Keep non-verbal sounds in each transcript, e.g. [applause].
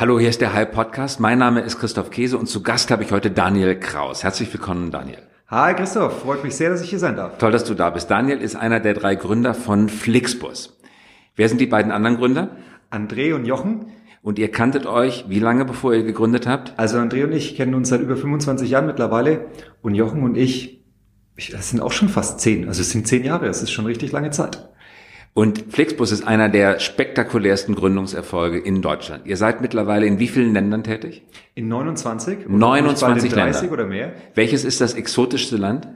Hallo, hier ist der Hype Podcast. Mein Name ist Christoph Käse und zu Gast habe ich heute Daniel Kraus. Herzlich willkommen, Daniel. Hi Christoph, freut mich sehr, dass ich hier sein darf. Toll, dass du da bist. Daniel ist einer der drei Gründer von Flixbus. Wer sind die beiden anderen Gründer? André und Jochen. Und ihr kanntet euch wie lange, bevor ihr gegründet habt? Also André und ich kennen uns seit über 25 Jahren mittlerweile und Jochen und ich, das sind auch schon fast zehn. Also es sind zehn Jahre, das ist schon richtig lange Zeit. Und Flixbus ist einer der spektakulärsten Gründungserfolge in Deutschland. Ihr seid mittlerweile in wie vielen Ländern tätig? In 29. 29 in 30 Länder. oder mehr. Welches ist das exotischste Land?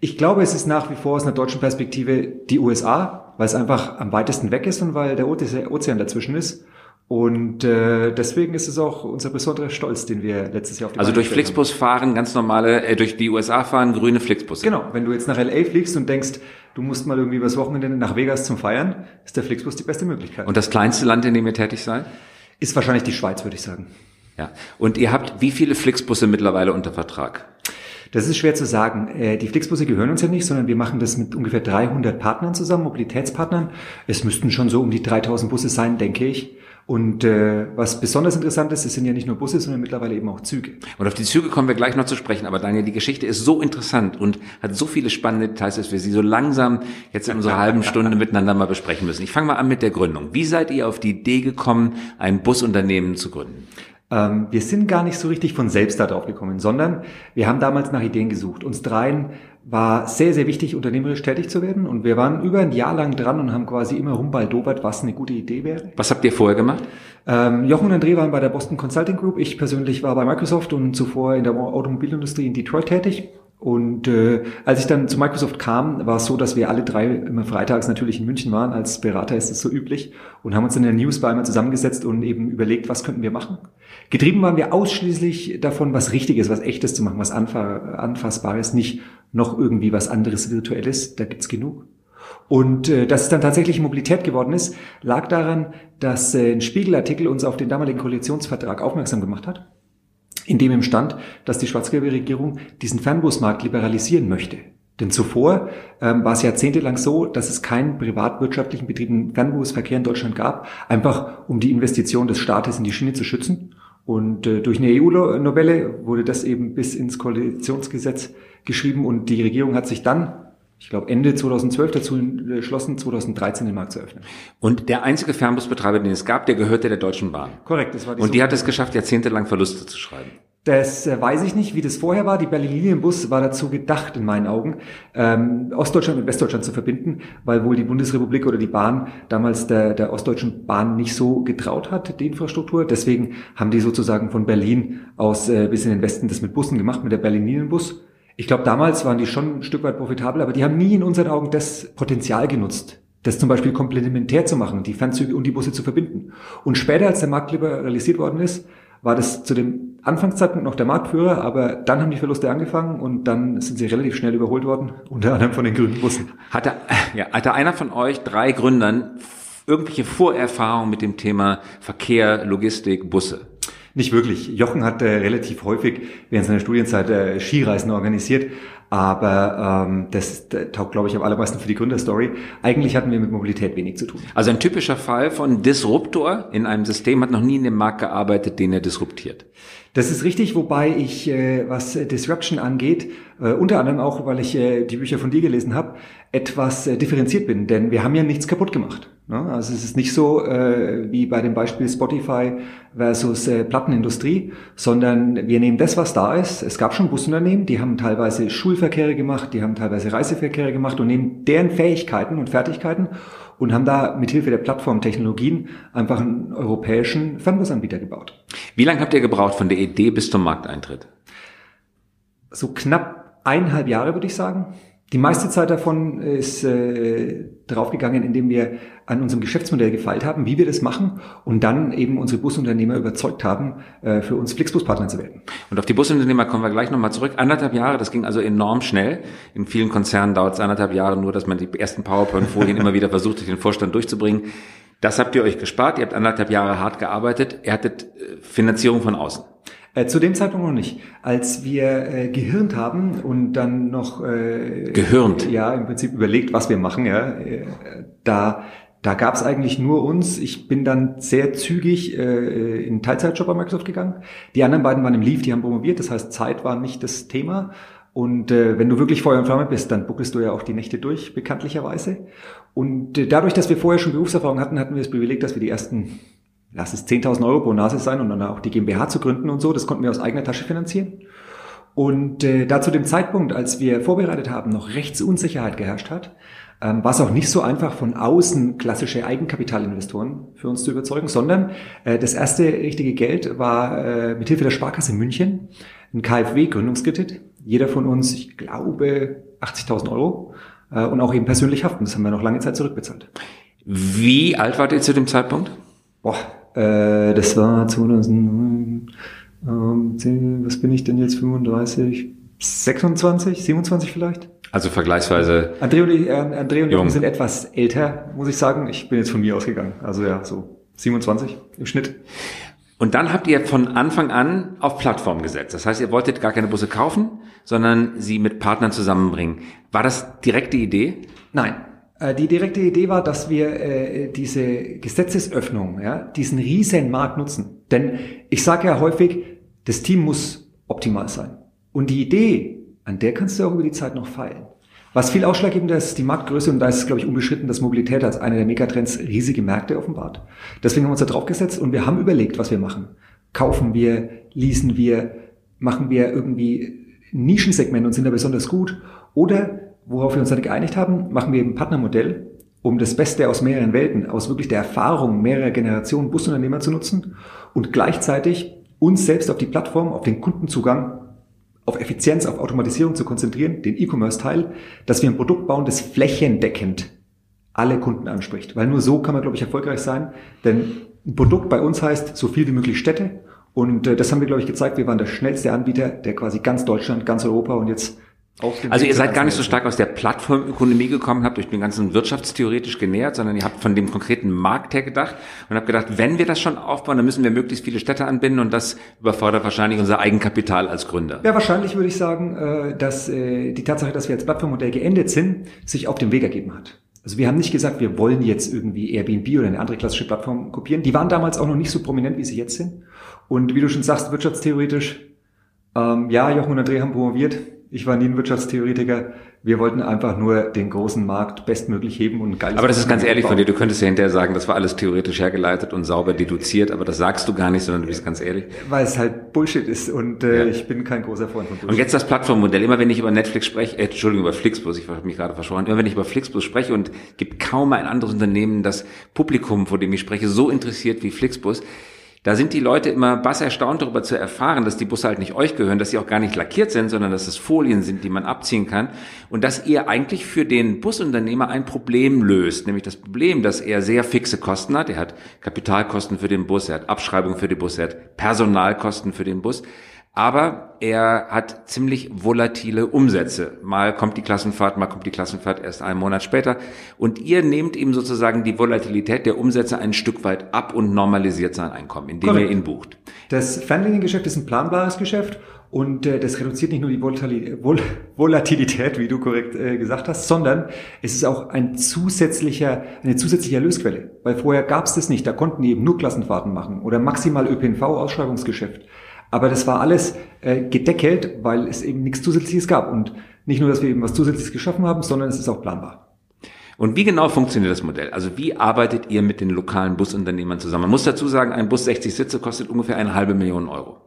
Ich glaube, es ist nach wie vor aus einer deutschen Perspektive die USA, weil es einfach am weitesten weg ist und weil der Ozean dazwischen ist. Und äh, deswegen ist es auch unser besonderer Stolz, den wir letztes Jahr auf die Also Beine durch Flixbus fahren ganz normale, äh, durch die USA fahren grüne Flixbusse. Genau, wenn du jetzt nach LA fliegst und denkst, du musst mal irgendwie übers Wochenende nach Vegas zum Feiern, ist der Flixbus die beste Möglichkeit. Und das kleinste Land, in dem ihr tätig seid? ist wahrscheinlich die Schweiz, würde ich sagen. Ja. Und ihr habt wie viele Flixbusse mittlerweile unter Vertrag? Das ist schwer zu sagen. Äh, Die Flixbusse gehören uns ja nicht, sondern wir machen das mit ungefähr 300 Partnern zusammen, Mobilitätspartnern. Es müssten schon so um die 3000 Busse sein, denke ich. Und äh, was besonders interessant ist, es sind ja nicht nur Busse, sondern mittlerweile eben auch Züge. Und auf die Züge kommen wir gleich noch zu sprechen. Aber Daniel, die Geschichte ist so interessant und hat so viele spannende Details, dass wir sie so langsam jetzt in unserer halben Stunde miteinander mal besprechen müssen. Ich fange mal an mit der Gründung. Wie seid ihr auf die Idee gekommen, ein Busunternehmen zu gründen? Ähm, wir sind gar nicht so richtig von selbst da drauf gekommen, sondern wir haben damals nach Ideen gesucht. Uns dreien war sehr, sehr wichtig, unternehmerisch tätig zu werden. Und wir waren über ein Jahr lang dran und haben quasi immer rumbaldobert, was eine gute Idee wäre. Was habt ihr vorher gemacht? Ähm, Jochen und André waren bei der Boston Consulting Group. Ich persönlich war bei Microsoft und zuvor in der Automobilindustrie in Detroit tätig. Und äh, als ich dann zu Microsoft kam, war es so, dass wir alle drei immer freitags natürlich in München waren. Als Berater ist es so üblich. Und haben uns in der News bei einmal zusammengesetzt und eben überlegt, was könnten wir machen. Getrieben waren wir ausschließlich davon, was Richtiges, was Echtes zu machen, was Anfa Anfassbares, nicht noch irgendwie was anderes Virtuelles. Da gibt's genug. Und äh, dass es dann tatsächlich Mobilität geworden ist, lag daran, dass äh, ein Spiegelartikel uns auf den damaligen Koalitionsvertrag aufmerksam gemacht hat, in dem im stand, dass die schwarz-gelbe Regierung diesen Fernbusmarkt liberalisieren möchte. Denn zuvor ähm, war es jahrzehntelang so, dass es keinen privatwirtschaftlichen betriebenen Fernbusverkehr in Deutschland gab, einfach um die Investition des Staates in die Schiene zu schützen. Und äh, durch eine EU-Novelle wurde das eben bis ins Koalitionsgesetz geschrieben und die Regierung hat sich dann ich glaube, Ende 2012 dazu entschlossen, 2013 den Markt zu öffnen. Und der einzige Fernbusbetreiber, den es gab, der gehörte der Deutschen Bahn. Korrekt, das war die Und die hat es geschafft, jahrzehntelang Verluste zu schreiben. Das äh, weiß ich nicht, wie das vorher war. Die Berlin-Linienbus war dazu gedacht, in meinen Augen, ähm, Ostdeutschland mit Westdeutschland zu verbinden, weil wohl die Bundesrepublik oder die Bahn damals der, der ostdeutschen Bahn nicht so getraut hat, die Infrastruktur. Deswegen haben die sozusagen von Berlin aus äh, bis in den Westen das mit Bussen gemacht, mit der Berlin-Linienbus. Ich glaube, damals waren die schon ein Stück weit profitabel, aber die haben nie in unseren Augen das Potenzial genutzt, das zum Beispiel komplementär zu machen, die Fernzüge und die Busse zu verbinden. Und später, als der Markt liberalisiert worden ist, war das zu dem Anfangszeitpunkt noch der Marktführer, aber dann haben die Verluste angefangen und dann sind sie relativ schnell überholt worden, [laughs] unter anderem von den grünen Bussen. Hatte, ja, hatte einer von euch drei Gründern irgendwelche Vorerfahrungen mit dem Thema Verkehr, Logistik, Busse? Nicht wirklich. Jochen hat äh, relativ häufig während seiner Studienzeit äh, Skireisen organisiert, aber ähm, das taugt, glaube ich, am allermeisten für die Gründerstory. Eigentlich hatten wir mit Mobilität wenig zu tun. Also ein typischer Fall von Disruptor in einem System hat noch nie in dem Markt gearbeitet, den er disruptiert. Das ist richtig, wobei ich, äh, was äh, Disruption angeht, äh, unter anderem auch, weil ich äh, die Bücher von dir gelesen habe, etwas äh, differenziert bin, denn wir haben ja nichts kaputt gemacht. Ne? Also es ist nicht so äh, wie bei dem Beispiel Spotify versus äh, Plattenindustrie, sondern wir nehmen das, was da ist. Es gab schon Busunternehmen, die haben teilweise Schulverkehre gemacht, die haben teilweise Reiseverkehre gemacht und nehmen deren Fähigkeiten und Fertigkeiten und haben da mithilfe der Plattformtechnologien einfach einen europäischen Fernbusanbieter gebaut. Wie lange habt ihr gebraucht von der Idee bis zum Markteintritt? So knapp eineinhalb Jahre, würde ich sagen. Die meiste Zeit davon ist äh, draufgegangen, indem wir an unserem Geschäftsmodell gefeilt haben, wie wir das machen und dann eben unsere Busunternehmer überzeugt haben, äh, für uns Flixbus-Partner zu werden. Und auf die Busunternehmer kommen wir gleich nochmal zurück. Anderthalb Jahre, das ging also enorm schnell. In vielen Konzernen dauert es anderthalb Jahre nur, dass man die ersten PowerPoint-Folien [laughs] immer wieder versucht, durch den Vorstand durchzubringen. Das habt ihr euch gespart. Ihr habt anderthalb Jahre hart gearbeitet. Ihr hattet äh, Finanzierung von außen. Äh, zu dem Zeitpunkt noch nicht. Als wir äh, gehirnt haben und dann noch äh, Gehirnt? Ja, im Prinzip überlegt, was wir machen, ja, äh, da Da gab es eigentlich nur uns. Ich bin dann sehr zügig äh, in Teilzeitjob bei Microsoft gegangen. Die anderen beiden waren im Leave, die haben promoviert. Das heißt, Zeit war nicht das Thema. Und äh, wenn du wirklich Feuer und Flamme bist, dann buckelst du ja auch die Nächte durch, bekanntlicherweise. Und äh, dadurch, dass wir vorher schon Berufserfahrung hatten, hatten wir das Privileg, dass wir die ersten, lass es 10.000 Euro pro Nase sein und dann auch die GmbH zu gründen und so, das konnten wir aus eigener Tasche finanzieren. Und äh, da zu dem Zeitpunkt, als wir vorbereitet haben, noch Rechtsunsicherheit geherrscht hat, ähm, war es auch nicht so einfach von außen klassische Eigenkapitalinvestoren für uns zu überzeugen, sondern äh, das erste richtige Geld war äh, mit Hilfe der Sparkasse München ein KfW-Gründungskredit jeder von uns, ich glaube, 80.000 Euro äh, und auch eben persönlich haften. Das haben wir noch lange Zeit zurückbezahlt. Wie alt wart ihr zu dem Zeitpunkt? Boah, äh, das war 2010, ähm, was bin ich denn jetzt, 35, 26, 27 vielleicht? Also vergleichsweise. André und, ich, äh, André und Jung sind etwas älter, muss ich sagen. Ich bin jetzt von mir ausgegangen. Also ja, so 27 im Schnitt. Und dann habt ihr von Anfang an auf Plattform gesetzt. Das heißt, ihr wolltet gar keine Busse kaufen, sondern sie mit Partnern zusammenbringen. War das direkte Idee? Nein. Äh, die direkte Idee war, dass wir äh, diese Gesetzesöffnung, ja, diesen riesen Markt nutzen. Denn ich sage ja häufig, das Team muss optimal sein. Und die Idee, an der kannst du auch über die Zeit noch feilen. Was viel ausschlaggebender ist, die Marktgröße, und da ist, glaube ich, unbeschritten, dass Mobilität als einer der Megatrends riesige Märkte offenbart. Deswegen haben wir uns da drauf gesetzt und wir haben überlegt, was wir machen. Kaufen wir, leasen wir, machen wir irgendwie Nischensegment und sind da besonders gut? Oder, worauf wir uns dann geeinigt haben, machen wir ein Partnermodell, um das Beste aus mehreren Welten, aus wirklich der Erfahrung mehrerer Generationen Busunternehmer zu nutzen und gleichzeitig uns selbst auf die Plattform, auf den Kundenzugang auf Effizienz, auf Automatisierung zu konzentrieren, den E-Commerce-Teil, dass wir ein Produkt bauen, das flächendeckend alle Kunden anspricht. Weil nur so kann man, glaube ich, erfolgreich sein. Denn ein Produkt bei uns heißt so viel wie möglich Städte. Und äh, das haben wir, glaube ich, gezeigt. Wir waren der schnellste Anbieter, der quasi ganz Deutschland, ganz Europa und jetzt also ihr seid gar nicht so stark aus der Plattformökonomie gekommen, habt euch dem ganzen wirtschaftstheoretisch genähert, sondern ihr habt von dem konkreten Markt her gedacht und habt gedacht, wenn wir das schon aufbauen, dann müssen wir möglichst viele Städte anbinden und das überfordert wahrscheinlich unser Eigenkapital als Gründer. Ja, wahrscheinlich würde ich sagen, äh, dass äh, die Tatsache, dass wir als Plattformmodell geendet sind, sich auf dem Weg ergeben hat. Also wir haben nicht gesagt, wir wollen jetzt irgendwie Airbnb oder eine andere klassische Plattform kopieren. Die waren damals auch noch nicht so prominent, wie sie jetzt sind. Und wie du schon sagst, wirtschaftstheoretisch, ähm, ja, Jochen und André haben promoviert ich war nie ein Wirtschaftstheoretiker. Wir wollten einfach nur den großen Markt bestmöglich heben und geil. Aber das ist ganz ehrlich von dir. Du könntest ja hinterher sagen, das war alles theoretisch hergeleitet und sauber deduziert, aber das sagst du gar nicht, sondern du bist ganz ehrlich. Weil es halt Bullshit ist und äh, ja. ich bin kein großer Freund von Bullshit. Und jetzt das Plattformmodell. Immer wenn ich über Netflix spreche, äh, Entschuldigung, über Flixbus, ich habe mich gerade verschworen, immer wenn ich über Flixbus spreche und gibt kaum ein anderes Unternehmen das Publikum, vor dem ich spreche, so interessiert wie Flixbus, da sind die Leute immer bass erstaunt darüber zu erfahren, dass die Busse halt nicht euch gehören, dass sie auch gar nicht lackiert sind, sondern dass es Folien sind, die man abziehen kann und dass ihr eigentlich für den Busunternehmer ein Problem löst, nämlich das Problem, dass er sehr fixe Kosten hat. Er hat Kapitalkosten für den Bus, er hat Abschreibung für den Bus, er hat Personalkosten für den Bus aber er hat ziemlich volatile Umsätze. Mal kommt die Klassenfahrt, mal kommt die Klassenfahrt erst einen Monat später. Und ihr nehmt ihm sozusagen die Volatilität der Umsätze ein Stück weit ab und normalisiert sein Einkommen, indem Correct. ihr ihn bucht. Das Fernliniengeschäft ist ein planbares Geschäft und äh, das reduziert nicht nur die Vol Volatilität, wie du korrekt äh, gesagt hast, sondern es ist auch ein zusätzlicher, eine zusätzliche Erlösquelle. Weil vorher gab es das nicht. Da konnten die eben nur Klassenfahrten machen oder maximal ÖPNV-Ausschreibungsgeschäft. Aber das war alles äh, gedeckelt, weil es eben nichts Zusätzliches gab. Und nicht nur, dass wir eben was Zusätzliches geschaffen haben, sondern es ist auch planbar. Und wie genau funktioniert das Modell? Also wie arbeitet ihr mit den lokalen Busunternehmern zusammen? Man muss dazu sagen, ein Bus 60 Sitze kostet ungefähr eine halbe Million Euro.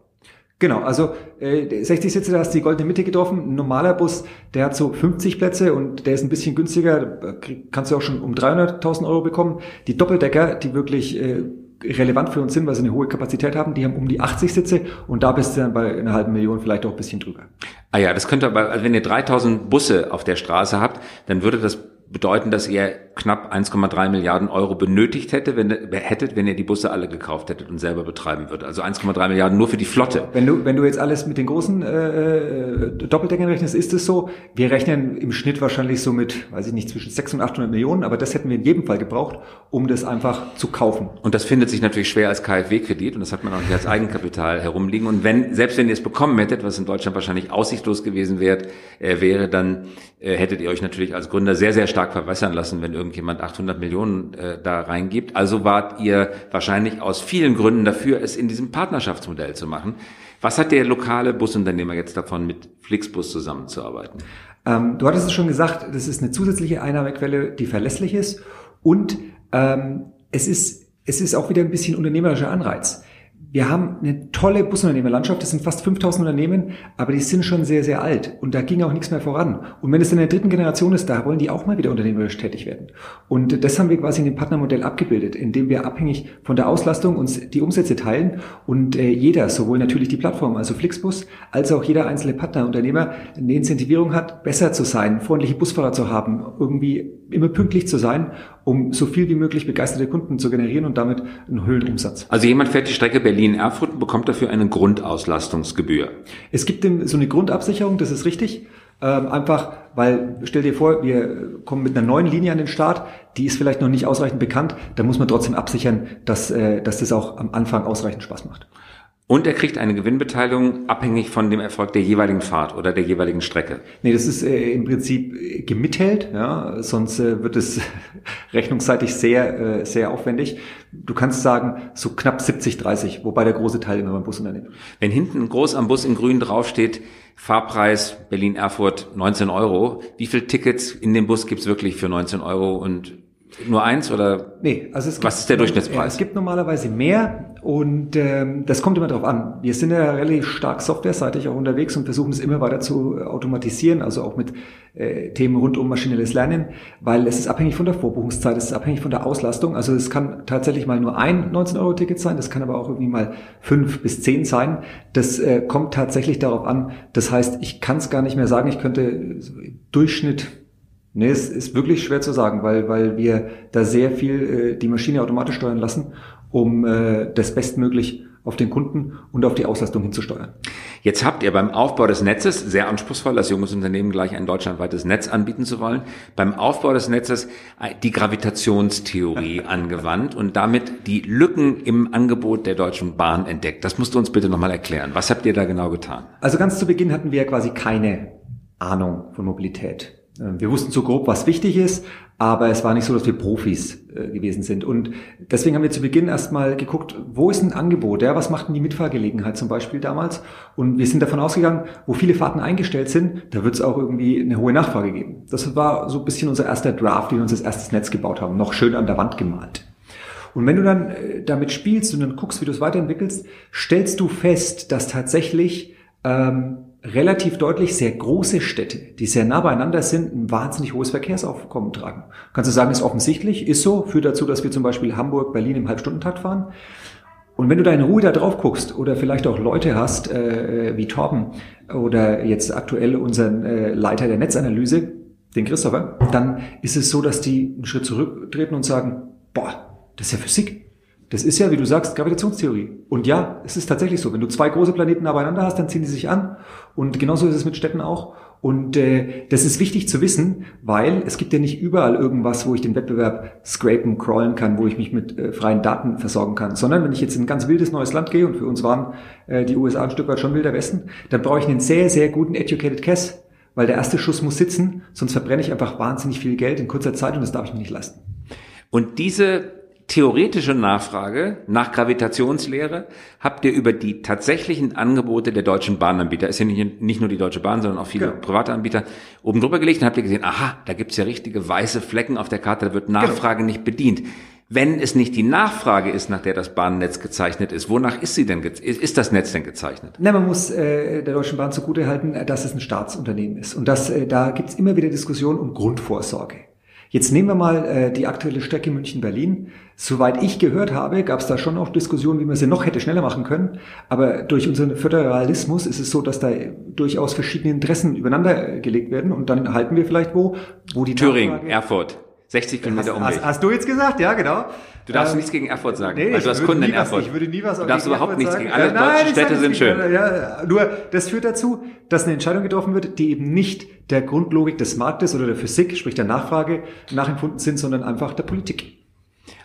Genau, also äh, 60 Sitze, da hast du die goldene Mitte getroffen. Ein normaler Bus, der hat so 50 Plätze und der ist ein bisschen günstiger. Kannst du auch schon um 300.000 Euro bekommen. Die Doppeldecker, die wirklich äh, relevant für uns sind, weil sie eine hohe Kapazität haben. Die haben um die 80 Sitze und da bist du dann bei einer halben Million vielleicht auch ein bisschen drüber. Ah ja, das könnte aber, also wenn ihr 3000 Busse auf der Straße habt, dann würde das bedeuten, dass ihr knapp 1,3 Milliarden Euro benötigt hätte, wenn, hättet, wenn ihr die Busse alle gekauft hättet und selber betreiben würdet. Also 1,3 Milliarden nur für die Flotte. Wenn du, wenn du jetzt alles mit den großen äh, äh, Doppeldeckern rechnest, ist es so. Wir rechnen im Schnitt wahrscheinlich so mit, weiß ich nicht, zwischen 600 und 800 Millionen, aber das hätten wir in jedem Fall gebraucht, um das einfach zu kaufen. Und das findet sich natürlich schwer als KfW-Kredit und das hat man auch nicht als Eigenkapital herumliegen. Und wenn, selbst wenn ihr es bekommen hättet, was in Deutschland wahrscheinlich aussichtslos gewesen wäre, äh, wäre dann hättet ihr euch natürlich als Gründer sehr, sehr stark verwässern lassen, wenn irgendjemand 800 Millionen äh, da reingibt. Also wart ihr wahrscheinlich aus vielen Gründen dafür, es in diesem Partnerschaftsmodell zu machen. Was hat der lokale Busunternehmer jetzt davon, mit Flixbus zusammenzuarbeiten? Ähm, du hattest es schon gesagt, das ist eine zusätzliche Einnahmequelle, die verlässlich ist und ähm, es ist es ist auch wieder ein bisschen unternehmerischer Anreiz wir haben eine tolle Busunternehmerlandschaft. Das sind fast 5000 Unternehmen, aber die sind schon sehr, sehr alt. Und da ging auch nichts mehr voran. Und wenn es in der dritten Generation ist, da wollen die auch mal wieder unternehmerisch tätig werden. Und das haben wir quasi in dem Partnermodell abgebildet, indem wir abhängig von der Auslastung uns die Umsätze teilen und äh, jeder, sowohl natürlich die Plattform, also Flixbus, als auch jeder einzelne Partnerunternehmer eine Incentivierung hat, besser zu sein, freundliche Busfahrer zu haben, irgendwie immer pünktlich zu sein, um so viel wie möglich begeisterte Kunden zu generieren und damit einen Höhenumsatz. Also jemand fährt die Strecke Berlin-Erfurt und bekommt dafür eine Grundauslastungsgebühr. Es gibt so eine Grundabsicherung, das ist richtig. Ähm, einfach, weil, stell dir vor, wir kommen mit einer neuen Linie an den Start, die ist vielleicht noch nicht ausreichend bekannt, da muss man trotzdem absichern, dass, äh, dass das auch am Anfang ausreichend Spaß macht. Und er kriegt eine Gewinnbeteiligung abhängig von dem Erfolg der jeweiligen Fahrt oder der jeweiligen Strecke. Nee, das ist äh, im Prinzip äh, gemittelt, ja, sonst äh, wird es [laughs] rechnungsseitig sehr, äh, sehr aufwendig. Du kannst sagen, so knapp 70, 30, wobei der große Teil immer beim Busunternehmen. Wenn hinten groß am Bus in grün draufsteht, Fahrpreis Berlin-Erfurt 19 Euro, wie viele Tickets in dem Bus gibt's wirklich für 19 Euro und nur eins oder? Nee, also es gibt, was ist der Durchschnittspreis? Ja, es gibt normalerweise mehr und ähm, das kommt immer darauf an. Wir sind ja relativ stark softwareseitig auch unterwegs und versuchen es immer weiter zu automatisieren, also auch mit äh, Themen rund um maschinelles Lernen, weil es ist abhängig von der Vorbuchungszeit, es ist abhängig von der Auslastung. Also es kann tatsächlich mal nur ein 19-Euro-Ticket sein, das kann aber auch irgendwie mal fünf bis zehn sein. Das äh, kommt tatsächlich darauf an. Das heißt, ich kann es gar nicht mehr sagen. Ich könnte Durchschnitt Nee, es ist wirklich schwer zu sagen, weil, weil wir da sehr viel äh, die Maschine automatisch steuern lassen, um äh, das bestmöglich auf den Kunden und auf die Auslastung hinzusteuern. Jetzt habt ihr beim Aufbau des Netzes, sehr anspruchsvoll, als junges Unternehmen gleich ein deutschlandweites Netz anbieten zu wollen, beim Aufbau des Netzes äh, die Gravitationstheorie [laughs] angewandt und damit die Lücken im Angebot der Deutschen Bahn entdeckt. Das musst du uns bitte nochmal erklären. Was habt ihr da genau getan? Also ganz zu Beginn hatten wir quasi keine Ahnung von Mobilität. Ähm, wir wussten so grob, was wichtig ist, aber es war nicht so, dass wir Profis äh, gewesen sind. Und deswegen haben wir zu Beginn erstmal geguckt, wo ist ein Angebot? Ja, was macht denn die Mitfahrgelegenheit zum Beispiel damals? Und wir sind davon ausgegangen, wo viele Fahrten eingestellt sind, da wird es auch irgendwie eine hohe Nachfrage geben. Das war so ein bisschen unser erster Draft, den wir uns als erstes Netz gebaut haben, noch schön an der Wand gemalt. Und wenn du dann äh, damit spielst und dann guckst, wie du es weiterentwickelst, stellst du fest, dass tatsächlich ähm, relativ deutlich sehr große Städte, die sehr nah beieinander sind, ein wahnsinnig hohes Verkehrsaufkommen tragen. Kannst du sagen, ist offensichtlich, ist so, führt dazu, dass wir zum Beispiel Hamburg, Berlin im Halbstundentakt fahren. Und wenn du da in Ruhe da drauf guckst oder vielleicht auch Leute hast, äh, wie Torben oder jetzt aktuell unseren äh, Leiter der Netzanalyse, den Christopher, dann ist es so, dass die einen Schritt zurücktreten und sagen, boah, das ist ja Physik. Das ist ja, wie du sagst, Gravitationstheorie. Und ja, es ist tatsächlich so. Wenn du zwei große Planeten nacheinander hast, dann ziehen die sich an. Und genauso ist es mit Städten auch. Und äh, das ist wichtig zu wissen, weil es gibt ja nicht überall irgendwas, wo ich den Wettbewerb scrapen, crawlen kann, wo ich mich mit äh, freien Daten versorgen kann. Sondern wenn ich jetzt in ein ganz wildes neues Land gehe, und für uns waren äh, die USA ein Stück weit schon wilder Westen, dann brauche ich einen sehr, sehr guten Educated Guess, weil der erste Schuss muss sitzen, sonst verbrenne ich einfach wahnsinnig viel Geld in kurzer Zeit und das darf ich mir nicht leisten. Und diese theoretische Nachfrage nach Gravitationslehre habt ihr über die tatsächlichen Angebote der deutschen Bahnanbieter, ist ja nicht, nicht nur die Deutsche Bahn, sondern auch viele genau. private Anbieter, oben drüber gelegt und habt ihr gesehen, aha, da gibt's ja richtige weiße Flecken auf der Karte, da wird genau. Nachfrage genau. nicht bedient. Wenn es nicht die Nachfrage ist, nach der das Bahnnetz gezeichnet ist, wonach ist sie denn ist das Netz denn gezeichnet? Na, man muss äh, der Deutschen Bahn zugute halten, dass es ein Staatsunternehmen ist. Und das, äh, da gibt's immer wieder Diskussionen um Grundvorsorge. Jetzt nehmen wir mal äh, die aktuelle Strecke München-Berlin. Soweit ich gehört habe, gab es da schon auch Diskussionen, wie man sie noch hätte schneller machen können. Aber durch unseren Föderalismus ist es so, dass da durchaus verschiedene Interessen übereinander äh, gelegt werden. Und dann halten wir vielleicht wo, wo die Thüringen, Nachfrage Erfurt. 60 Kilometer hast, hast, hast, du jetzt gesagt? Ja, genau. Du darfst ähm, nichts gegen Erfurt sagen, nee, weil du hast Kunden in Erfurt. Was, ich würde nie was Du darfst überhaupt Erfurt nichts sagen. gegen alle ja, nein, deutschen Städte sind schön. Ja, nur das führt dazu, dass eine Entscheidung getroffen wird, die eben nicht der Grundlogik des Marktes oder der Physik, sprich der Nachfrage, nachempfunden sind, sondern einfach der Politik.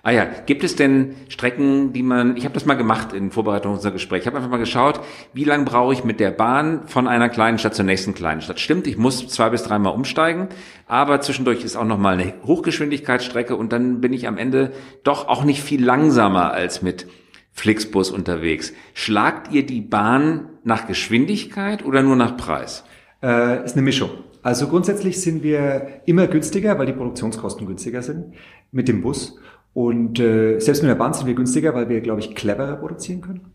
Ah ja, gibt es denn Strecken, die man, ich habe das mal gemacht in Vorbereitung unserer Gespräch, ich habe einfach mal geschaut, wie lange brauche ich mit der Bahn von einer kleinen Stadt zur nächsten kleinen Stadt. Stimmt, ich muss zwei bis dreimal umsteigen, aber zwischendurch ist auch nochmal eine Hochgeschwindigkeitsstrecke und dann bin ich am Ende doch auch nicht viel langsamer als mit Flixbus unterwegs. Schlagt ihr die Bahn nach Geschwindigkeit oder nur nach Preis? Äh, ist eine Mischung. Also grundsätzlich sind wir immer günstiger, weil die Produktionskosten günstiger sind mit dem Bus. Und äh, selbst mit der Bahn sind wir günstiger, weil wir, glaube ich, cleverer produzieren können.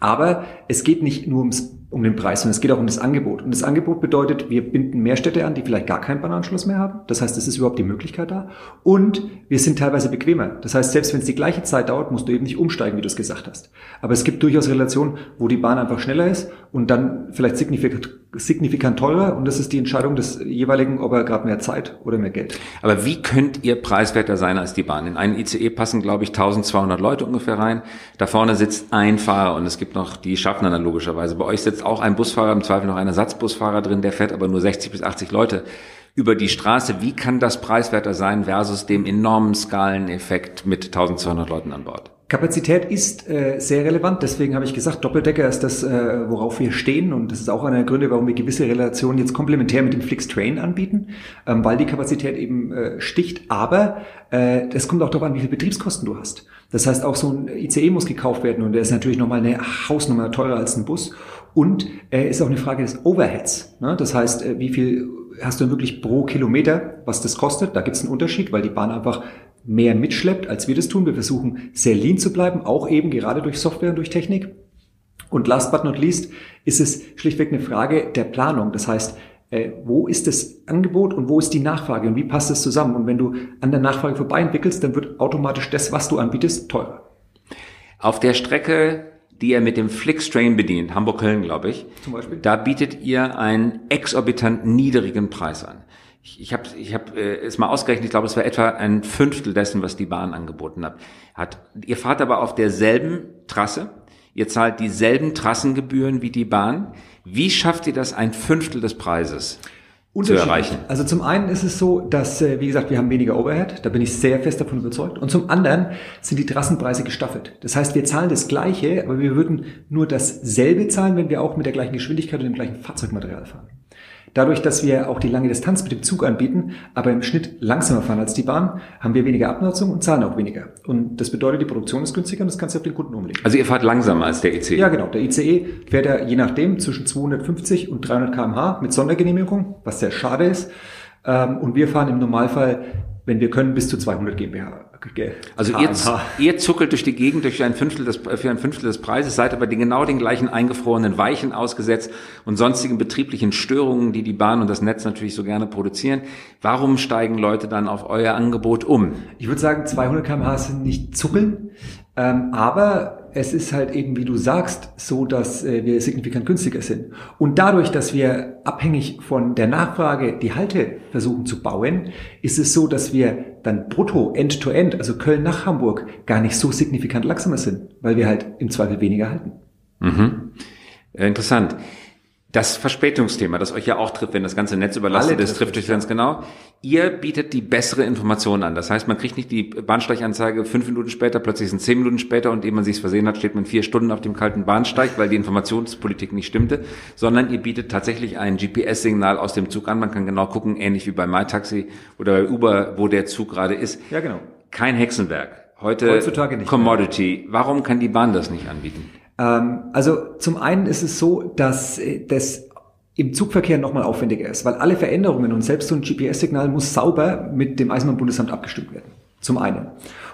Aber es geht nicht nur ums, um den Preis, sondern es geht auch um das Angebot. Und das Angebot bedeutet, wir binden mehr Städte an, die vielleicht gar keinen Bahnanschluss mehr haben. Das heißt, es ist überhaupt die Möglichkeit da. Und wir sind teilweise bequemer. Das heißt, selbst wenn es die gleiche Zeit dauert, musst du eben nicht umsteigen, wie du es gesagt hast. Aber es gibt durchaus Relationen, wo die Bahn einfach schneller ist und dann vielleicht signifikant, signifikant teurer. Und das ist die Entscheidung des jeweiligen, ob er gerade mehr Zeit oder mehr Geld. Aber wie könnt ihr preiswerter sein als die Bahn? In einen ICE passen, glaube ich, 1200 Leute ungefähr rein. Da vorne sitzt ein Fahrer und es gibt noch die Schaffner logischerweise. Bei euch sitzt auch ein Busfahrer, im Zweifel noch ein Ersatzbusfahrer drin, der fährt aber nur 60 bis 80 Leute über die Straße. Wie kann das preiswerter sein versus dem enormen Skaleneffekt mit 1200 Leuten an Bord? Kapazität ist äh, sehr relevant, deswegen habe ich gesagt, Doppeldecker ist das, äh, worauf wir stehen und das ist auch einer der Gründe, warum wir gewisse Relationen jetzt komplementär mit dem Flix Train anbieten, ähm, weil die Kapazität eben äh, sticht, aber äh, es kommt auch darauf an, wie viel Betriebskosten du hast. Das heißt, auch so ein ICE muss gekauft werden und der ist natürlich nochmal eine Hausnummer teurer als ein Bus und äh, ist auch eine Frage des Overheads. Ne? Das heißt, äh, wie viel hast du wirklich pro Kilometer, was das kostet? Da gibt es einen Unterschied, weil die Bahn einfach mehr mitschleppt, als wir das tun. Wir versuchen sehr lean zu bleiben, auch eben gerade durch Software und durch Technik. Und last but not least ist es schlichtweg eine Frage der Planung. Das heißt, äh, wo ist das Angebot und wo ist die Nachfrage und wie passt das zusammen? Und wenn du an der Nachfrage vorbei entwickelst, dann wird automatisch das, was du anbietest, teurer. Auf der Strecke, die ihr mit dem Flixtrain bedient, Hamburg-Köln, glaube ich, Zum Beispiel? da bietet ihr einen exorbitant niedrigen Preis an ich, ich habe ich hab, äh, es mal ausgerechnet, ich glaube, es war etwa ein Fünftel dessen, was die Bahn angeboten hat. hat. Ihr fahrt aber auf derselben Trasse, ihr zahlt dieselben Trassengebühren wie die Bahn. Wie schafft ihr das, ein Fünftel des Preises zu erreichen? Also zum einen ist es so, dass, äh, wie gesagt, wir haben weniger Overhead, da bin ich sehr fest davon überzeugt. Und zum anderen sind die Trassenpreise gestaffelt. Das heißt, wir zahlen das Gleiche, aber wir würden nur dasselbe zahlen, wenn wir auch mit der gleichen Geschwindigkeit und dem gleichen Fahrzeugmaterial fahren. Dadurch, dass wir auch die lange Distanz mit dem Zug anbieten, aber im Schnitt langsamer fahren als die Bahn, haben wir weniger Abnutzung und zahlen auch weniger. Und das bedeutet, die Produktion ist günstiger und das kannst du auf den Kunden umlegen. Also ihr fahrt langsamer als der ICE? Ja, genau. Der ICE fährt ja je nachdem zwischen 250 und 300 kmh mit Sondergenehmigung, was sehr schade ist. Ähm, und wir fahren im Normalfall wenn wir können, bis zu 200 GmbH. Also ihr, ihr zuckelt durch die Gegend durch ein Fünftel des, für ein Fünftel des Preises, seid aber die, genau den gleichen eingefrorenen Weichen ausgesetzt und sonstigen betrieblichen Störungen, die die Bahn und das Netz natürlich so gerne produzieren. Warum steigen Leute dann auf euer Angebot um? Ich würde sagen, 200 kmh sind nicht zuckeln, ähm, aber es ist halt eben, wie du sagst, so, dass äh, wir signifikant günstiger sind. Und dadurch, dass wir abhängig von der Nachfrage die Halte versuchen zu bauen, ist es so, dass wir dann brutto end-to-end, -end, also Köln nach Hamburg, gar nicht so signifikant langsamer sind, weil wir halt im Zweifel weniger halten. Mhm. Interessant. Das Verspätungsthema, das euch ja auch trifft, wenn das ganze Netz überlastet ist, trifft euch ganz genau. Ihr bietet die bessere Information an. Das heißt, man kriegt nicht die Bahnsteiganzeige fünf Minuten später, plötzlich sind zehn Minuten später und ehe man sich versehen hat, steht man vier Stunden auf dem kalten Bahnsteig, weil die Informationspolitik nicht stimmte, sondern ihr bietet tatsächlich ein GPS-Signal aus dem Zug an. Man kann genau gucken, ähnlich wie bei MyTaxi oder bei Uber, wo der Zug gerade ist. Ja, genau. Kein Hexenwerk. Heute Heutzutage nicht Commodity. Mehr. Warum kann die Bahn das nicht anbieten? Ähm, also zum einen ist es so, dass äh, das im Zugverkehr nochmal aufwendiger ist, weil alle Veränderungen und selbst so ein GPS-Signal muss sauber mit dem Eisenbahnbundesamt abgestimmt werden. Zum einen.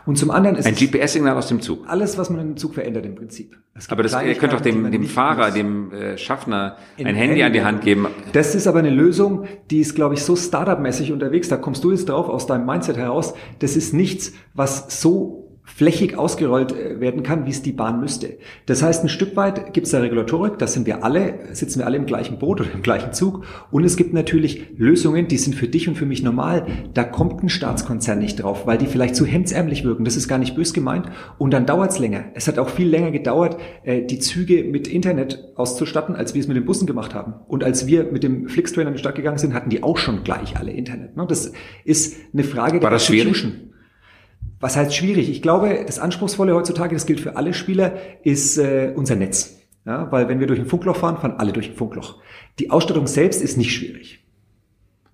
Und zum anderen ist ein GPS-Signal aus dem Zug. Alles, was man im Zug verändert im Prinzip. Aber das, ihr könnt doch dem, dem Fahrer, muss. dem äh, Schaffner ein Handy, Handy an die Hand geben. Das ist aber eine Lösung, die ist, glaube ich, so Startup-mäßig unterwegs. Da kommst du jetzt drauf aus deinem Mindset heraus. Das ist nichts, was so flächig ausgerollt äh, werden kann, wie es die Bahn müsste. Das heißt, ein Stück weit gibt es da Regulatorik, da sind wir alle, sitzen wir alle im gleichen Boot oder im gleichen Zug. Und es gibt natürlich Lösungen, die sind für dich und für mich normal. Da kommt ein Staatskonzern nicht drauf, weil die vielleicht zu hemdsärmlich wirken. Das ist gar nicht bös gemeint. Und dann dauert es länger. Es hat auch viel länger gedauert, äh, die Züge mit Internet auszustatten, als wir es mit den Bussen gemacht haben. Und als wir mit dem Flixtrain an die Stadt gegangen sind, hatten die auch schon gleich alle Internet. Ne? Das ist eine Frage War der das schwierig? Was heißt schwierig? Ich glaube, das Anspruchsvolle heutzutage, das gilt für alle Spieler, ist äh, unser Netz. Ja, weil wenn wir durch ein Funkloch fahren, fahren alle durch ein Funkloch. Die Ausstattung selbst ist nicht schwierig.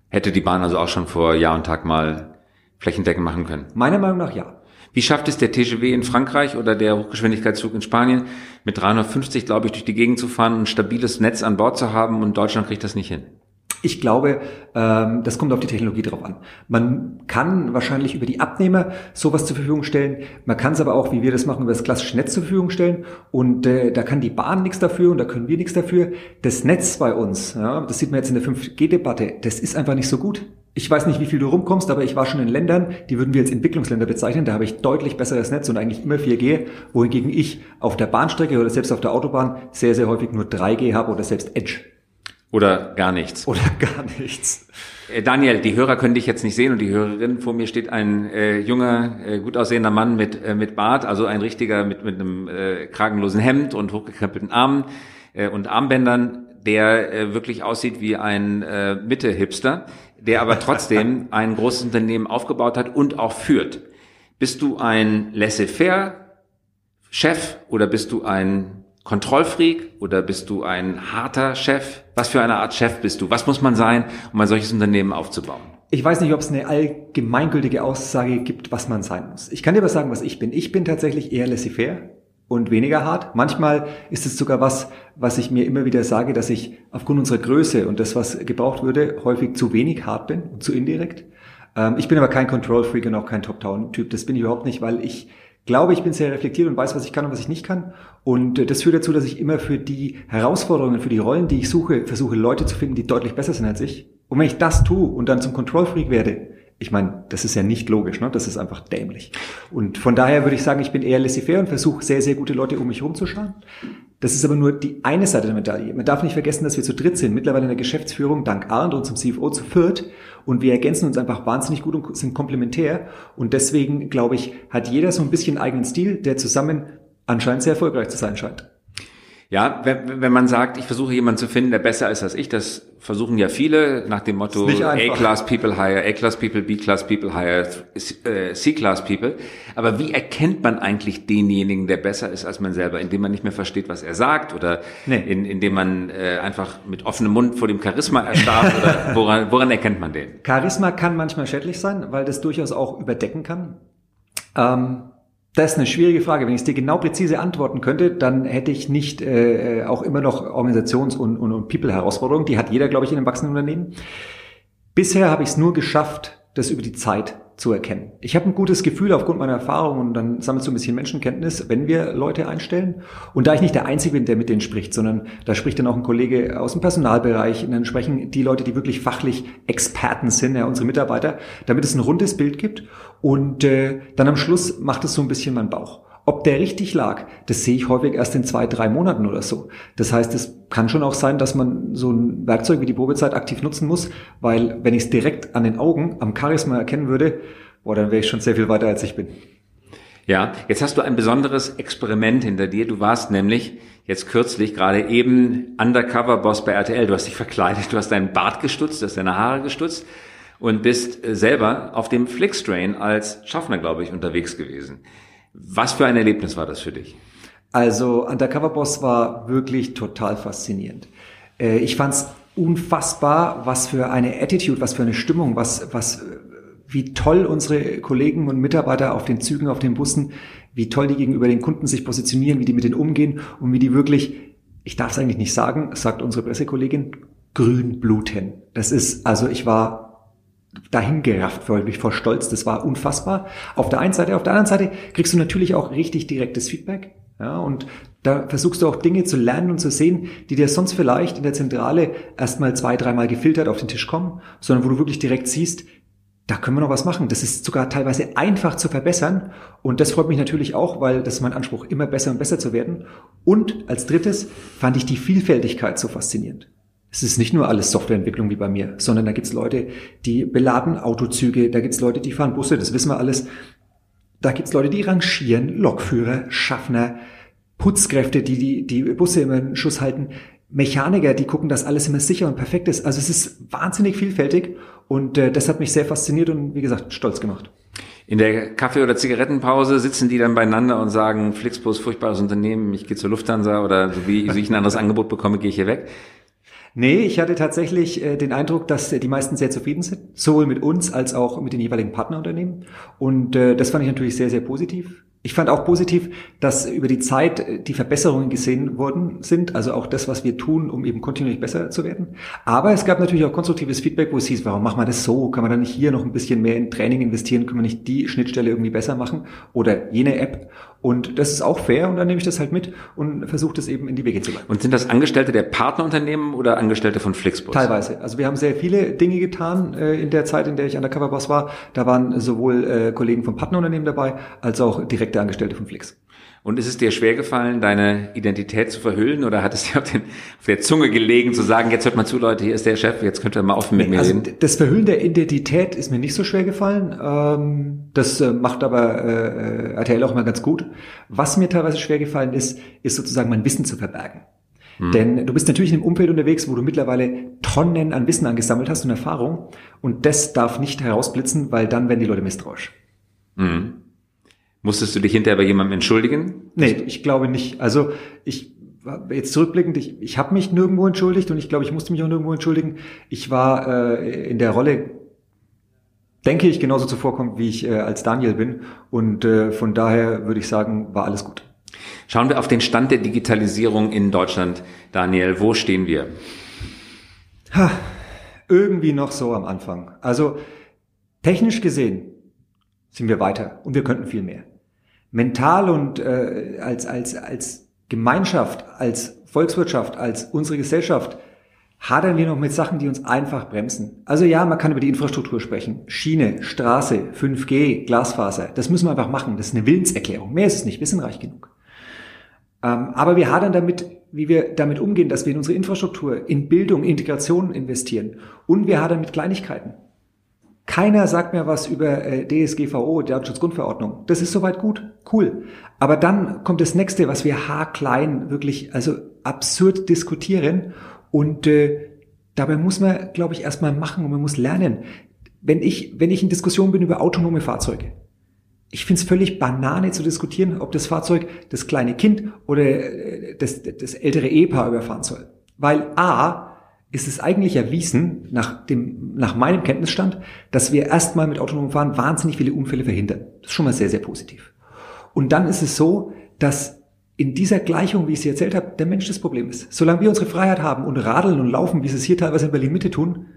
Hätte die Bahn also auch schon vor Jahr und Tag mal flächendeckend machen können? Meiner Meinung nach ja. Wie schafft es der TGW in Frankreich oder der Hochgeschwindigkeitszug in Spanien mit 350, glaube ich, durch die Gegend zu fahren, ein stabiles Netz an Bord zu haben und Deutschland kriegt das nicht hin? Ich glaube, ähm, das kommt auf die Technologie drauf an. Man kann wahrscheinlich über die Abnehmer sowas zur Verfügung stellen. Man kann es aber auch, wie wir das machen, über das klassische Netz zur Verfügung stellen. Und äh, da kann die Bahn nichts dafür und da können wir nichts dafür. Das Netz bei uns, ja, das sieht man jetzt in der 5G-Debatte, das ist einfach nicht so gut. Ich weiß nicht, wie viel du rumkommst, aber ich war schon in Ländern, die würden wir als Entwicklungsländer bezeichnen. Da habe ich deutlich besseres Netz und eigentlich immer 4G, wohingegen ich auf der Bahnstrecke oder selbst auf der Autobahn sehr, sehr häufig nur 3G habe oder selbst Edge. Oder gar nichts. Oder [laughs] gar nichts. Äh, Daniel, die Hörer können dich jetzt nicht sehen und die Hörerin. Vor mir steht ein äh, junger, äh, gut aussehender Mann mit, äh, mit Bart, also ein richtiger mit, mit einem äh, kragenlosen Hemd und hochgekrempelten Armen äh, und Armbändern, der äh, wirklich aussieht wie ein äh, Mitte-Hipster, der aber trotzdem [laughs] ein großes Unternehmen aufgebaut hat und auch führt. Bist du ein Laissez-faire-Chef oder bist du ein Kontrollfreak oder bist du ein harter Chef? Was für eine Art Chef bist du? Was muss man sein, um ein solches Unternehmen aufzubauen? Ich weiß nicht, ob es eine allgemeingültige Aussage gibt, was man sein muss. Ich kann dir aber sagen, was ich bin. Ich bin tatsächlich eher laissez-faire und weniger hart. Manchmal ist es sogar was, was ich mir immer wieder sage, dass ich aufgrund unserer Größe und das, was gebraucht würde, häufig zu wenig hart bin und zu indirekt. Ähm, ich bin aber kein Control-Freak und auch kein Top-Down-Typ. Das bin ich überhaupt nicht, weil ich glaube, ich bin sehr reflektiert und weiß, was ich kann und was ich nicht kann. Und äh, das führt dazu, dass ich immer für die Herausforderungen, für die Rollen, die ich suche, versuche, Leute zu finden, die deutlich besser sind als ich. Und wenn ich das tue und dann zum Control-Freak werde, ich meine, das ist ja nicht logisch, ne? das ist einfach dämlich. Und von daher würde ich sagen, ich bin eher laissez-faire und versuche sehr, sehr gute Leute um mich herumzuschauen. Das ist aber nur die eine Seite der Medaille. Man darf nicht vergessen, dass wir zu dritt sind, mittlerweile in der Geschäftsführung, dank Arndt und zum CFO zu viert. Und wir ergänzen uns einfach wahnsinnig gut und sind komplementär. Und deswegen, glaube ich, hat jeder so ein bisschen eigenen Stil, der zusammen anscheinend sehr erfolgreich zu sein scheint. Ja, wenn, wenn man sagt, ich versuche jemanden zu finden, der besser ist als ich, das versuchen ja viele nach dem Motto A-Class People hire, A-Class People, B-Class People hire, äh, C-Class People. Aber wie erkennt man eigentlich denjenigen, der besser ist als man selber, indem man nicht mehr versteht, was er sagt oder nee. in, indem man äh, einfach mit offenem Mund vor dem Charisma erstarrt oder [laughs] woran, woran erkennt man den? Charisma kann manchmal schädlich sein, weil das durchaus auch überdecken kann. Ähm, das ist eine schwierige Frage. Wenn ich es dir genau präzise antworten könnte, dann hätte ich nicht äh, auch immer noch Organisations- und, und, und People-Herausforderungen. Die hat jeder, glaube ich, in einem wachsenden Unternehmen. Bisher habe ich es nur geschafft, das über die Zeit zu erkennen. Ich habe ein gutes Gefühl aufgrund meiner Erfahrung und dann sammelst du ein bisschen Menschenkenntnis, wenn wir Leute einstellen. Und da ich nicht der Einzige bin, der mit denen spricht, sondern da spricht dann auch ein Kollege aus dem Personalbereich und dann sprechen die Leute, die wirklich fachlich Experten sind, ja, unsere Mitarbeiter, damit es ein rundes Bild gibt. Und äh, dann am Schluss macht es so ein bisschen mein Bauch. Ob der richtig lag, das sehe ich häufig erst in zwei, drei Monaten oder so. Das heißt, es kann schon auch sein, dass man so ein Werkzeug wie die Probezeit aktiv nutzen muss, weil wenn ich es direkt an den Augen, am Charisma erkennen würde, boah, dann wäre ich schon sehr viel weiter, als ich bin. Ja, jetzt hast du ein besonderes Experiment hinter dir. Du warst nämlich jetzt kürzlich gerade eben Undercover-Boss bei RTL. Du hast dich verkleidet, du hast deinen Bart gestutzt, du hast deine Haare gestutzt und bist selber auf dem Flixtrain als Schaffner, glaube ich, unterwegs gewesen. Was für ein Erlebnis war das für dich? Also Undercover Boss war wirklich total faszinierend. Äh, ich fand es unfassbar, was für eine Attitude, was für eine Stimmung, was, was, wie toll unsere Kollegen und Mitarbeiter auf den Zügen, auf den Bussen, wie toll die gegenüber den Kunden sich positionieren, wie die mit denen umgehen und wie die wirklich, ich darf es eigentlich nicht sagen, sagt unsere Pressekollegin, grün bluten. Das ist, also ich war dahingerafft für mich vor Stolz. Das war unfassbar. Auf der einen Seite, auf der anderen Seite kriegst du natürlich auch richtig direktes Feedback. Ja, und da versuchst du auch Dinge zu lernen und zu sehen, die dir sonst vielleicht in der Zentrale erstmal zwei, dreimal gefiltert auf den Tisch kommen, sondern wo du wirklich direkt siehst, da können wir noch was machen. Das ist sogar teilweise einfach zu verbessern. Und das freut mich natürlich auch, weil das ist mein Anspruch, immer besser und besser zu werden. Und als drittes fand ich die Vielfältigkeit so faszinierend. Es ist nicht nur alles Softwareentwicklung wie bei mir, sondern da gibt's Leute, die beladen Autozüge, da gibt's Leute, die fahren Busse, das wissen wir alles. Da gibt's Leute, die rangieren, Lokführer, Schaffner, Putzkräfte, die, die die Busse immer in Schuss halten, Mechaniker, die gucken, dass alles immer sicher und perfekt ist. Also es ist wahnsinnig vielfältig und äh, das hat mich sehr fasziniert und wie gesagt stolz gemacht. In der Kaffee- oder Zigarettenpause sitzen die dann beieinander und sagen, Flixbus, furchtbares Unternehmen, ich gehe zur Lufthansa oder so wie, wie ich ein anderes [laughs] Angebot bekomme, gehe ich hier weg. Nee, ich hatte tatsächlich äh, den Eindruck, dass äh, die meisten sehr zufrieden sind, sowohl mit uns als auch mit den jeweiligen Partnerunternehmen. Und äh, das fand ich natürlich sehr, sehr positiv. Ich fand auch positiv, dass über die Zeit äh, die Verbesserungen gesehen worden sind, also auch das, was wir tun, um eben kontinuierlich besser zu werden. Aber es gab natürlich auch konstruktives Feedback, wo es hieß, warum machen wir das so? Kann man da nicht hier noch ein bisschen mehr in Training investieren? Können wir nicht die Schnittstelle irgendwie besser machen? Oder jene App? Und das ist auch fair und dann nehme ich das halt mit und versuche das eben in die Wege zu leiten. Und sind das Angestellte der Partnerunternehmen oder Angestellte von Flixbus? Teilweise. Also wir haben sehr viele Dinge getan äh, in der Zeit, in der ich Undercover-Boss war. Da waren sowohl äh, Kollegen vom Partnerunternehmen dabei, als auch direkte Angestellte von Flix. Und ist es dir schwer gefallen, deine Identität zu verhüllen oder hat es dir auf, den, auf, der Zunge gelegen zu sagen, jetzt hört mal zu, Leute, hier ist der Chef, jetzt könnt ihr mal offen mit nee, mir also reden? Das Verhüllen der Identität ist mir nicht so schwer gefallen. Ähm, das äh, macht aber äh, RTL auch mal ganz gut. Was mir teilweise schwer gefallen ist, ist sozusagen mein Wissen zu verbergen. Hm. Denn du bist natürlich in einem Umfeld unterwegs, wo du mittlerweile Tonnen an Wissen angesammelt hast und Erfahrung. Und das darf nicht herausblitzen, weil dann werden die Leute misstrauisch. Hm. Musstest du dich hinterher bei jemandem entschuldigen? Nee, ich glaube nicht. Also ich jetzt zurückblickend, ich, ich habe mich nirgendwo entschuldigt und ich glaube, ich musste mich auch nirgendwo entschuldigen. Ich war äh, in der Rolle, denke ich, genauso zuvorkommt, wie ich äh, als Daniel bin. Und äh, von daher würde ich sagen, war alles gut. Schauen wir auf den Stand der Digitalisierung in Deutschland. Daniel, wo stehen wir? Ha, irgendwie noch so am Anfang. Also technisch gesehen sind wir weiter und wir könnten viel mehr mental und äh, als, als, als Gemeinschaft, als Volkswirtschaft, als unsere Gesellschaft hadern wir noch mit Sachen, die uns einfach bremsen. Also ja, man kann über die Infrastruktur sprechen. Schiene, Straße, 5G, Glasfaser. Das müssen wir einfach machen. Das ist eine Willenserklärung. Mehr ist es nicht. Wir sind reich genug. Ähm, aber wir hadern damit, wie wir damit umgehen, dass wir in unsere Infrastruktur, in Bildung, Integration investieren. Und wir hadern mit Kleinigkeiten. Keiner sagt mir was über äh, DSGVO, Datenschutzgrundverordnung. Das ist soweit gut, cool. Aber dann kommt das nächste, was wir haarklein wirklich, also absurd diskutieren. Und äh, dabei muss man, glaube ich, erstmal machen und man muss lernen. Wenn ich, wenn ich in Diskussion bin über autonome Fahrzeuge, ich finde es völlig Banane zu diskutieren, ob das Fahrzeug das kleine Kind oder äh, das, das ältere Ehepaar überfahren soll. Weil A, ist es eigentlich erwiesen, nach, dem, nach meinem Kenntnisstand, dass wir erstmal mit autonomem Fahren wahnsinnig viele Unfälle verhindern. Das ist schon mal sehr, sehr positiv. Und dann ist es so, dass in dieser Gleichung, wie ich sie erzählt habe, der Mensch das Problem ist. Solange wir unsere Freiheit haben und radeln und laufen, wie sie es hier teilweise in Berlin Mitte tun,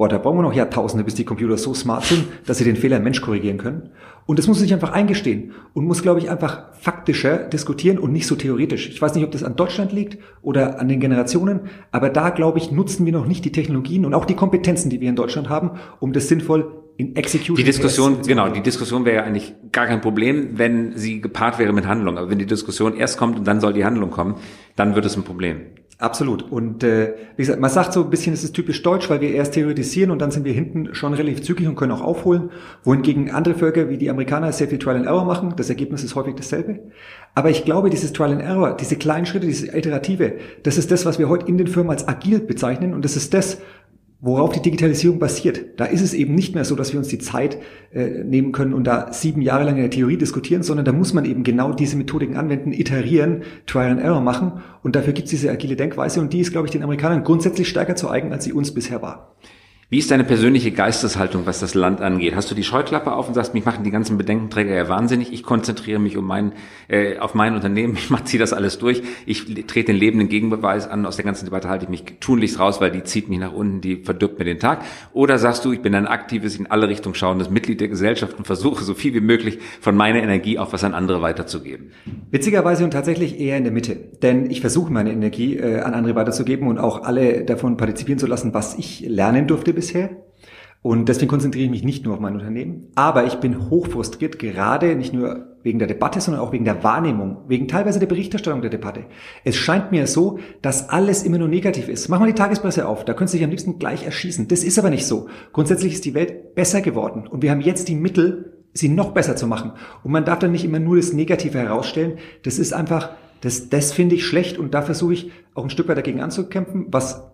boah, da brauchen wir noch Jahrtausende, bis die Computer so smart sind, dass sie den Fehler im Mensch korrigieren können. Und das muss man sich einfach eingestehen und muss, glaube ich, einfach faktischer diskutieren und nicht so theoretisch. Ich weiß nicht, ob das an Deutschland liegt oder an den Generationen, aber da, glaube ich, nutzen wir noch nicht die Technologien und auch die Kompetenzen, die wir in Deutschland haben, um das sinnvoll in Execution. Die Diskussion, genau, die Diskussion wäre ja eigentlich gar kein Problem, wenn sie gepaart wäre mit Handlung. Aber wenn die Diskussion erst kommt und dann soll die Handlung kommen, dann wird es ein Problem. Absolut. Und äh, wie gesagt, man sagt so ein bisschen, es ist typisch deutsch, weil wir erst theoretisieren und dann sind wir hinten schon relativ zügig und können auch aufholen, wohingegen andere Völker wie die Amerikaner sehr viel Trial and Error machen. Das Ergebnis ist häufig dasselbe. Aber ich glaube, dieses Trial and Error, diese kleinen Schritte, diese Iterative, das ist das, was wir heute in den Firmen als agil bezeichnen und das ist das, worauf die Digitalisierung basiert. Da ist es eben nicht mehr so, dass wir uns die Zeit äh, nehmen können und da sieben Jahre lang in der Theorie diskutieren, sondern da muss man eben genau diese Methodiken anwenden, iterieren, Trial and Error machen und dafür gibt es diese agile Denkweise und die ist, glaube ich, den Amerikanern grundsätzlich stärker zu eigen, als sie uns bisher war. Wie ist deine persönliche Geisteshaltung, was das Land angeht? Hast du die Scheuklappe auf und sagst, mich machen die ganzen Bedenkenträger ja wahnsinnig. Ich konzentriere mich um mein, äh, auf mein Unternehmen. [laughs] Ich ziehe das alles durch. Ich trete den lebenden Gegenbeweis an. Aus der ganzen Debatte halte ich mich tunlichst raus, weil die zieht mich nach unten, die verdirbt mir den Tag. Oder sagst du, ich bin ein aktives, in alle Richtungen schauendes Mitglied der Gesellschaft und versuche so viel wie möglich von meiner Energie auch was an andere weiterzugeben? Witzigerweise und tatsächlich eher in der Mitte. Denn ich versuche meine Energie äh, an andere weiterzugeben und auch alle davon partizipieren zu lassen, was ich lernen durfte bisher. Und deswegen konzentriere ich mich nicht nur auf mein Unternehmen. Aber ich bin hochfrustriert, gerade nicht nur wegen der Debatte, sondern auch wegen der Wahrnehmung, wegen teilweise der Berichterstattung der Debatte. Es scheint mir so, dass alles immer nur negativ ist. Mach mal die Tagespresse auf, da könntest du dich am liebsten gleich erschießen. Das ist aber nicht so. Grundsätzlich ist die Welt besser geworden und wir haben jetzt die Mittel, sie noch besser zu machen. Und man darf dann nicht immer nur das Negative herausstellen. Das ist einfach, das, das finde ich schlecht und da versuche ich auch ein Stück weit dagegen anzukämpfen, was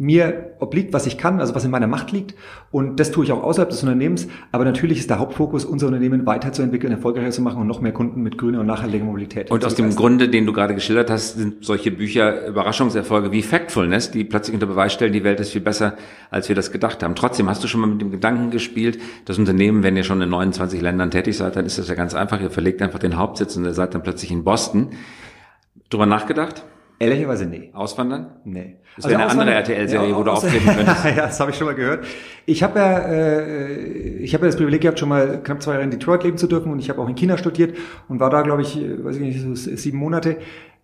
mir obliegt, was ich kann, also was in meiner Macht liegt. Und das tue ich auch außerhalb des Unternehmens. Aber natürlich ist der Hauptfokus, unser Unternehmen weiterzuentwickeln, erfolgreicher zu machen und noch mehr Kunden mit grüner und nachhaltiger Mobilität. Und aus dem Grunde, den du gerade geschildert hast, sind solche Bücher Überraschungserfolge wie Factfulness, die plötzlich unter Beweis stellen, die Welt ist viel besser, als wir das gedacht haben. Trotzdem hast du schon mal mit dem Gedanken gespielt, das Unternehmen, wenn ihr schon in 29 Ländern tätig seid, dann ist das ja ganz einfach. Ihr verlegt einfach den Hauptsitz und ihr seid dann plötzlich in Boston. Drüber nachgedacht? Ehrlicherweise nee. Auswandern? Nee. Das wäre also eine andere RTL-Serie, ja, wo du auftreten [laughs] könntest. ja, das habe ich schon mal gehört. Ich habe ja, äh, ich habe ja das Privileg gehabt, schon mal knapp zwei Jahre in Detroit leben zu dürfen und ich habe auch in China studiert und war da, glaube ich, weiß ich nicht, so sieben Monate.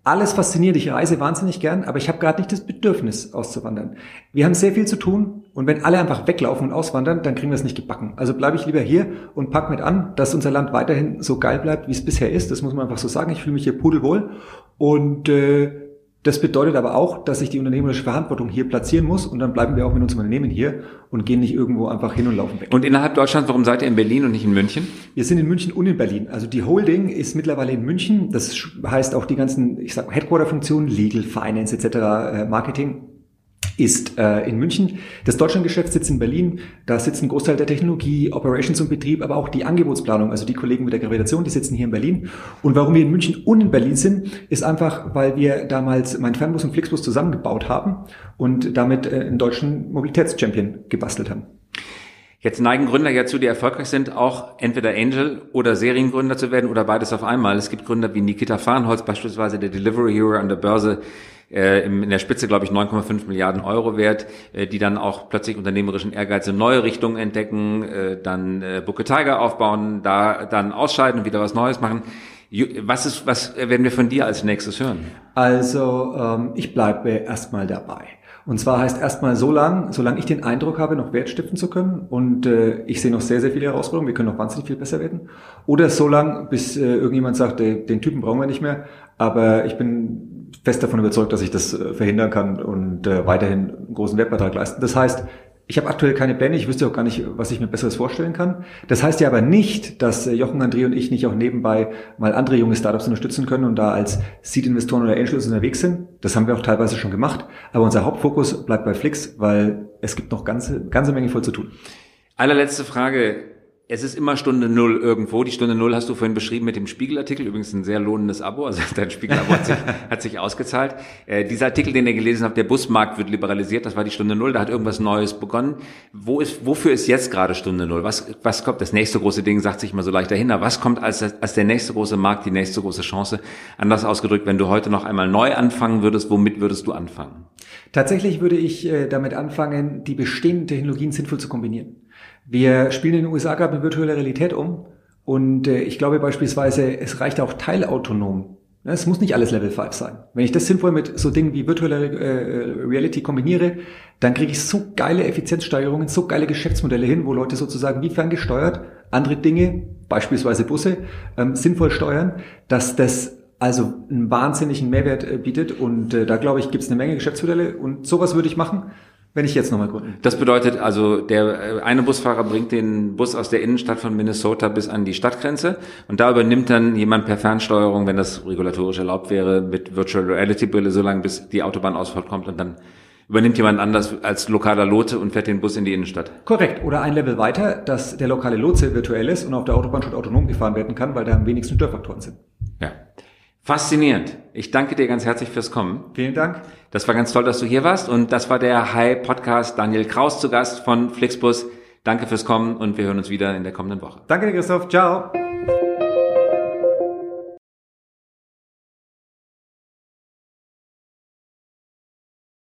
Alles fasziniert, ich reise wahnsinnig gern, aber ich habe gerade nicht das Bedürfnis auszuwandern. Wir haben sehr viel zu tun und wenn alle einfach weglaufen und auswandern, dann kriegen wir es nicht gebacken. Also bleibe ich lieber hier und pack mit an, dass unser Land weiterhin so geil bleibt, wie es bisher ist. Das muss man einfach so sagen. Ich fühle mich hier pudelwohl und äh, das bedeutet aber auch, dass ich die unternehmerische Verantwortung hier platzieren muss und dann bleiben wir auch mit unserem Unternehmen hier und gehen nicht irgendwo einfach hin und laufen weg. Und innerhalb Deutschlands, warum seid ihr in Berlin und nicht in München? Wir sind in München und in Berlin. Also die Holding ist mittlerweile in München. Das heißt auch die ganzen, ich sag Headquarter-Funktionen, Legal, Finance etc., äh, Marketing ist äh, in München. Das Deutschlandgeschäft sitzt in Berlin. Da sitzt ein Großteil der Technologie, Operations und Betrieb, aber auch die Angebotsplanung. Also die Kollegen mit der Gravitation, die sitzen hier in Berlin. Und warum wir in München und in Berlin sind, ist einfach, weil wir damals mein Fernbus und Flixbus zusammengebaut haben und damit äh, einen deutschen Mobilitätschampion gebastelt haben. Jetzt neigen Gründer ja zu, die erfolgreich sind, auch entweder Angel oder Seriengründer zu werden oder beides auf einmal. Es gibt Gründer wie Nikita Farnholz, beispielsweise der Delivery Hero an der Börse, in der Spitze, glaube ich, 9,5 Milliarden Euro wert, äh, die dann auch plötzlich unternehmerischen Ehrgeiz in neue Richtungen entdecken, äh, dann äh, Booker Tiger aufbauen, da dann ausscheiden und wieder was Neues machen. Was ist, was werden wir von dir als nächstes hören? Also ähm, ich bleibe erstmal dabei. Und zwar heißt erstmal so lang, solange ich den Eindruck habe, noch Wert stiften zu können und äh, ich sehe noch sehr, sehr viele Herausforderungen, wir können noch wahnsinnig viel besser werden. Oder so lang, bis äh, irgendjemand sagt, äh, den Typen brauchen wir nicht mehr, aber ich bin fest davon überzeugt, dass ich das äh, verhindern kann und äh, weiterhin einen großen Wertbeitrag leisten. Das heißt, ich habe aktuell keine Pläne, ich wüsste auch gar nicht, was ich mir Besseres vorstellen kann. Das heißt ja aber nicht, dass äh, Jochen, André und ich nicht auch nebenbei mal andere junge Startups unterstützen können und da als Seed-Investoren oder Angels unterwegs sind. Das haben wir auch teilweise schon gemacht. Aber unser Hauptfokus bleibt bei Flix, weil es gibt noch ganze, ganze Menge voll zu tun. Allerletzte Frage es ist immer Stunde Null irgendwo. Die Stunde Null hast du vorhin beschrieben mit dem Spiegelartikel. Übrigens ein sehr lohnendes Abo. Also [laughs] dein Spiegelabo hat sich, [laughs] hat sich ausgezahlt. Äh, dieser Artikel, den ihr gelesen habt, der Busmarkt wird liberalisiert. Das war die Stunde Null. Da hat irgendwas Neues begonnen. Wo ist, wofür ist jetzt gerade Stunde Null? Was, was kommt? Das nächste große Ding sagt sich mal so leicht dahinter. Was kommt als, als der nächste große Markt, die nächste große Chance? Anders ausgedrückt, wenn du heute noch einmal neu anfangen würdest, womit würdest du anfangen? Tatsächlich würde ich äh, damit anfangen, die bestehenden Technologien sinnvoll zu kombinieren. Wir spielen in den USA gerade mit virtueller Realität um und äh, ich glaube beispielsweise, es reicht auch teilautonom. Es muss nicht alles Level 5 sein. Wenn ich das sinnvoll mit so Dingen wie virtueller äh, Reality kombiniere, dann kriege ich so geile Effizienzsteigerungen, so geile Geschäftsmodelle hin, wo Leute sozusagen wie ferngesteuert andere Dinge, beispielsweise Busse, ähm, sinnvoll steuern, dass das also einen wahnsinnigen Mehrwert äh, bietet. Und äh, da glaube ich, gibt es eine Menge Geschäftsmodelle und sowas würde ich machen wenn ich jetzt nochmal gründen. Das bedeutet also, der äh, eine Busfahrer bringt den Bus aus der Innenstadt von Minnesota bis an die Stadtgrenze und da übernimmt dann jemand per Fernsteuerung, wenn das regulatorisch erlaubt wäre, mit Virtual Reality Brille so lange bis die Autobahnausfahrt kommt und dann übernimmt jemand anders als lokaler Lotse und fährt den Bus in die Innenstadt. Korrekt. Oder ein Level weiter, dass der lokale Lotse virtuell ist und auf der Autobahn schon autonom gefahren werden kann, weil da am wenigsten Störfaktoren sind. Faszinierend. Ich danke dir ganz herzlich fürs Kommen. Vielen Dank. Das war ganz toll, dass du hier warst. Und das war der Hi Podcast. Daniel Kraus zu Gast von Flixbus. Danke fürs Kommen und wir hören uns wieder in der kommenden Woche. Danke dir, Christoph. Ciao.